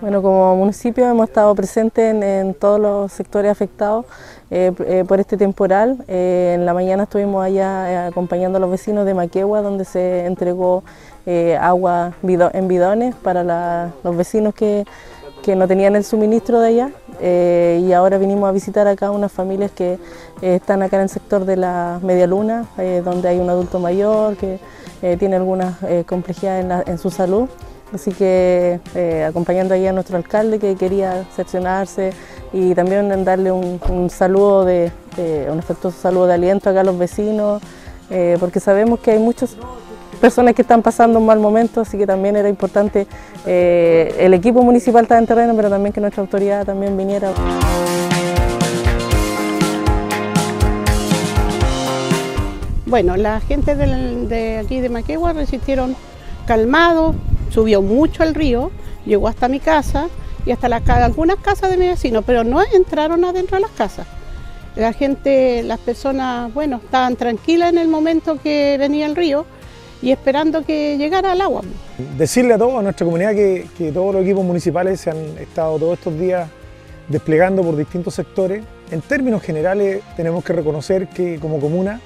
Bueno, como municipio hemos estado presentes en, todos los sectores afectados eh, eh, por este temporal. Eh, en la mañana estuvimos allá acompañando a los vecinos de Maquegua, donde se entregó agua en bidones para los vecinos que, no tenían el suministro de allá. y ahora vinimos a visitar acá unas familias que están acá en el sector de la Media Luna, donde hay un adulto mayor que tiene algunas complejidades en su salud. Así que eh, acompañando ahí a nuestro alcalde que quería seccionarse y también darle un, saludo de, un afectuoso saludo de aliento acá a los vecinos, eh, porque sabemos que hay muchas personas que están pasando un mal momento, así que también era importante eh, el equipo municipal estar en terreno, pero también que nuestra autoridad también viniera. Bueno, la gente de aquí de Maquegua resistieron calmado, subió mucho el río, llegó hasta mi casa y hasta algunas casas de mi vecino, pero no entraron adentro de las casas. La gente, las personas, bueno, estaban tranquilas en el momento que venía el río y esperando que llegara el agua. Decirle a todos, a nuestra comunidad, que, todos los equipos municipales se han estado todos estos días desplegando por distintos sectores. En términos generales tenemos que reconocer que como comuna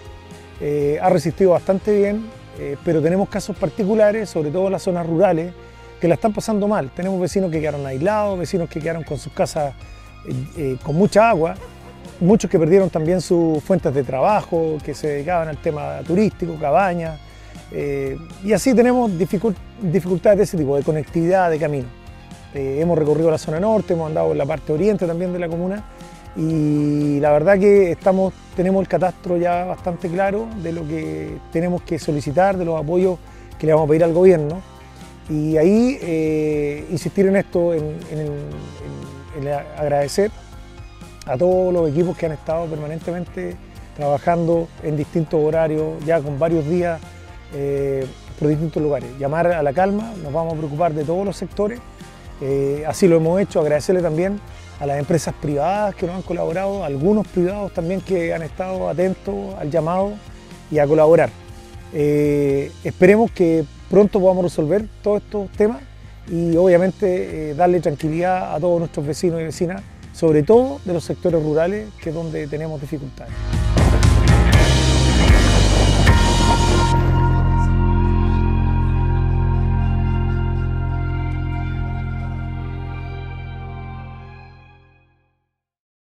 eh, ha resistido bastante bien, eh, pero tenemos casos particulares, sobre todo en las zonas rurales, que la están pasando mal. Tenemos vecinos que quedaron aislados, vecinos que quedaron con sus casas eh, con mucha agua, muchos que perdieron también sus fuentes de trabajo, que se dedicaban al tema turístico, cabañas, y así tenemos dificultades de ese tipo, de conectividad, de camino. hemos recorrido la zona norte, hemos andado en la parte oriente también de la comuna, y la verdad que estamos, tenemos el catastro ya bastante claro de lo que tenemos que solicitar, de los apoyos que le vamos a pedir al gobierno. Y ahí eh, insistir en esto, en, agradecer a todos los equipos que han estado permanentemente trabajando en distintos horarios, ya con varios días eh, por distintos lugares. Llamar a la calma, nos vamos a preocupar de todos los sectores, eh, así lo hemos hecho, agradecerle también a las empresas privadas que nos han colaborado, algunos privados también que han estado atentos al llamado y a colaborar. Eh, esperemos que pronto podamos resolver todos estos temas y obviamente darle tranquilidad a todos nuestros vecinos y vecinas, sobre todo de los sectores rurales, que es donde tenemos dificultades.